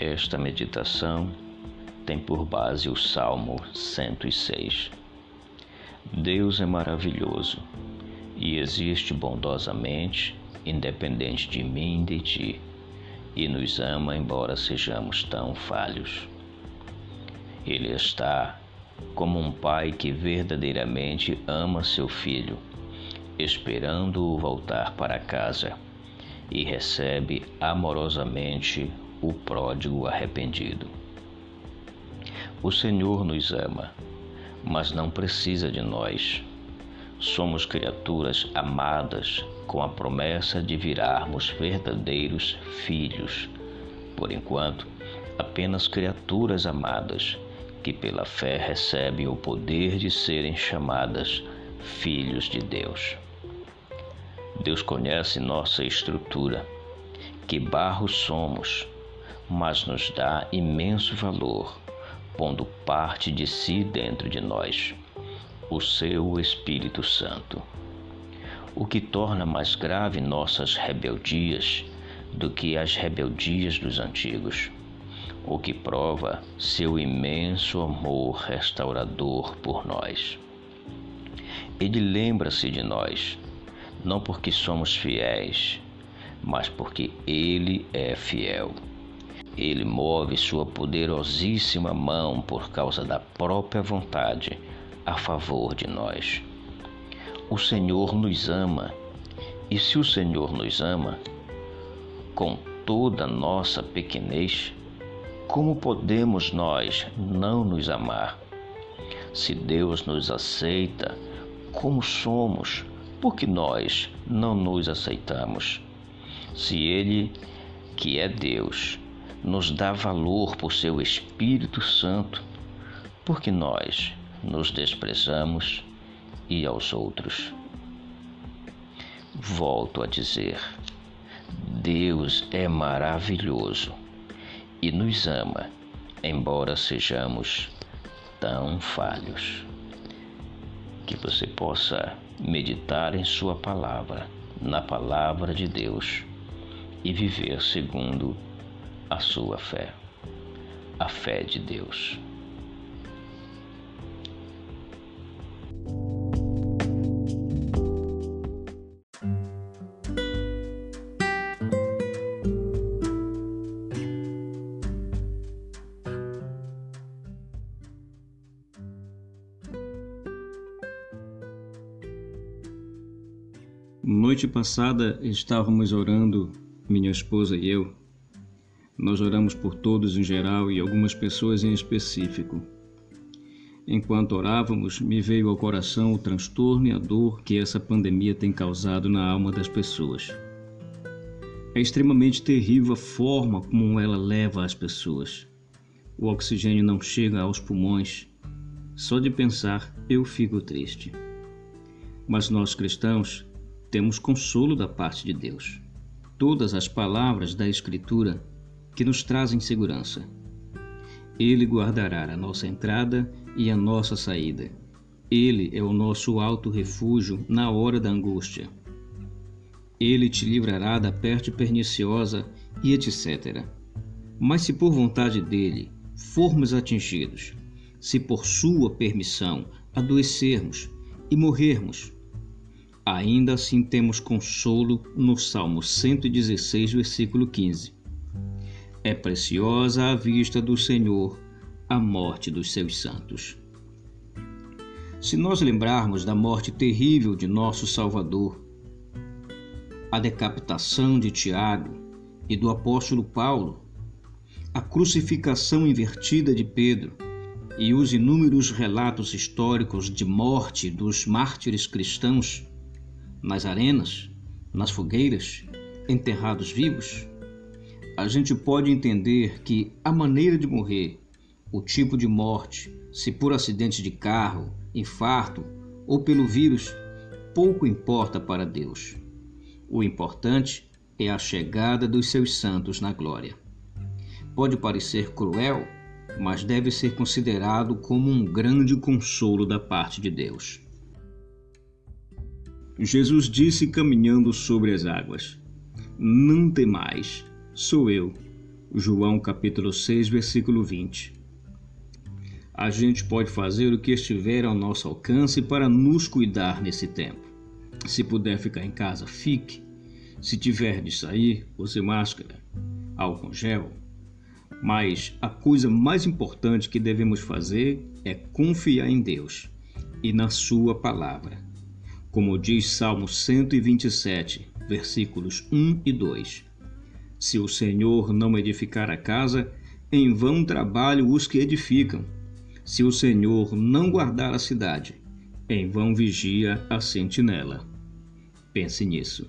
Esta meditação tem por base o Salmo 106. Deus é maravilhoso e existe bondosamente, independente de mim e de ti, e nos ama embora sejamos tão falhos. Ele está como um pai que verdadeiramente ama seu filho, esperando-o voltar para casa, e recebe amorosamente o pródigo arrependido. O Senhor nos ama, mas não precisa de nós. Somos criaturas amadas com a promessa de virarmos verdadeiros filhos. Por enquanto, apenas criaturas amadas que pela fé recebem o poder de serem chamadas filhos de Deus. Deus conhece nossa estrutura, que barro somos, mas nos dá imenso valor, pondo parte de si dentro de nós, o seu Espírito Santo. O que torna mais grave nossas rebeldias do que as rebeldias dos antigos o que prova seu imenso amor restaurador por nós. Ele lembra-se de nós, não porque somos fiéis, mas porque Ele é fiel. Ele move sua poderosíssima mão por causa da própria vontade a favor de nós. O Senhor nos ama, e se o Senhor nos ama, com toda nossa pequenez, como podemos nós não nos amar? Se Deus nos aceita como somos, por que nós não nos aceitamos? Se Ele, que é Deus, nos dá valor por seu Espírito Santo, por que nós nos desprezamos e aos outros? Volto a dizer: Deus é maravilhoso e nos ama, embora sejamos tão falhos. Que você possa meditar em Sua palavra, na palavra de Deus e viver segundo a sua fé, a fé de Deus. Noite passada estávamos orando, minha esposa e eu. Nós oramos por todos em geral e algumas pessoas em específico. Enquanto orávamos, me veio ao coração o transtorno e a dor que essa pandemia tem causado na alma das pessoas. É extremamente terrível a forma como ela leva as pessoas. O oxigênio não chega aos pulmões. Só de pensar eu fico triste. Mas nós cristãos temos consolo da parte de Deus. Todas as palavras da Escritura que nos trazem segurança. Ele guardará a nossa entrada e a nossa saída. Ele é o nosso alto refúgio na hora da angústia. Ele te livrará da peste perniciosa e etc. Mas se por vontade dele formos atingidos, se por sua permissão adoecermos e morrermos, Ainda assim temos consolo no Salmo 116, versículo 15. É preciosa à vista do Senhor a morte dos seus santos. Se nós lembrarmos da morte terrível de nosso Salvador, a decapitação de Tiago e do apóstolo Paulo, a crucificação invertida de Pedro e os inúmeros relatos históricos de morte dos mártires cristãos, nas arenas, nas fogueiras, enterrados vivos, a gente pode entender que a maneira de morrer, o tipo de morte, se por acidente de carro, infarto ou pelo vírus, pouco importa para Deus. O importante é a chegada dos seus santos na glória. Pode parecer cruel, mas deve ser considerado como um grande consolo da parte de Deus. Jesus disse caminhando sobre as águas: Não temais, sou eu. João capítulo 6, versículo 20. A gente pode fazer o que estiver ao nosso alcance para nos cuidar nesse tempo. Se puder ficar em casa, fique. Se tiver de sair, use máscara, álcool gel. Mas a coisa mais importante que devemos fazer é confiar em Deus e na Sua palavra. Como diz Salmo 127, versículos 1 e 2. Se o Senhor não edificar a casa, em vão trabalham os que edificam. Se o Senhor não guardar a cidade, em vão vigia a sentinela. Pense nisso.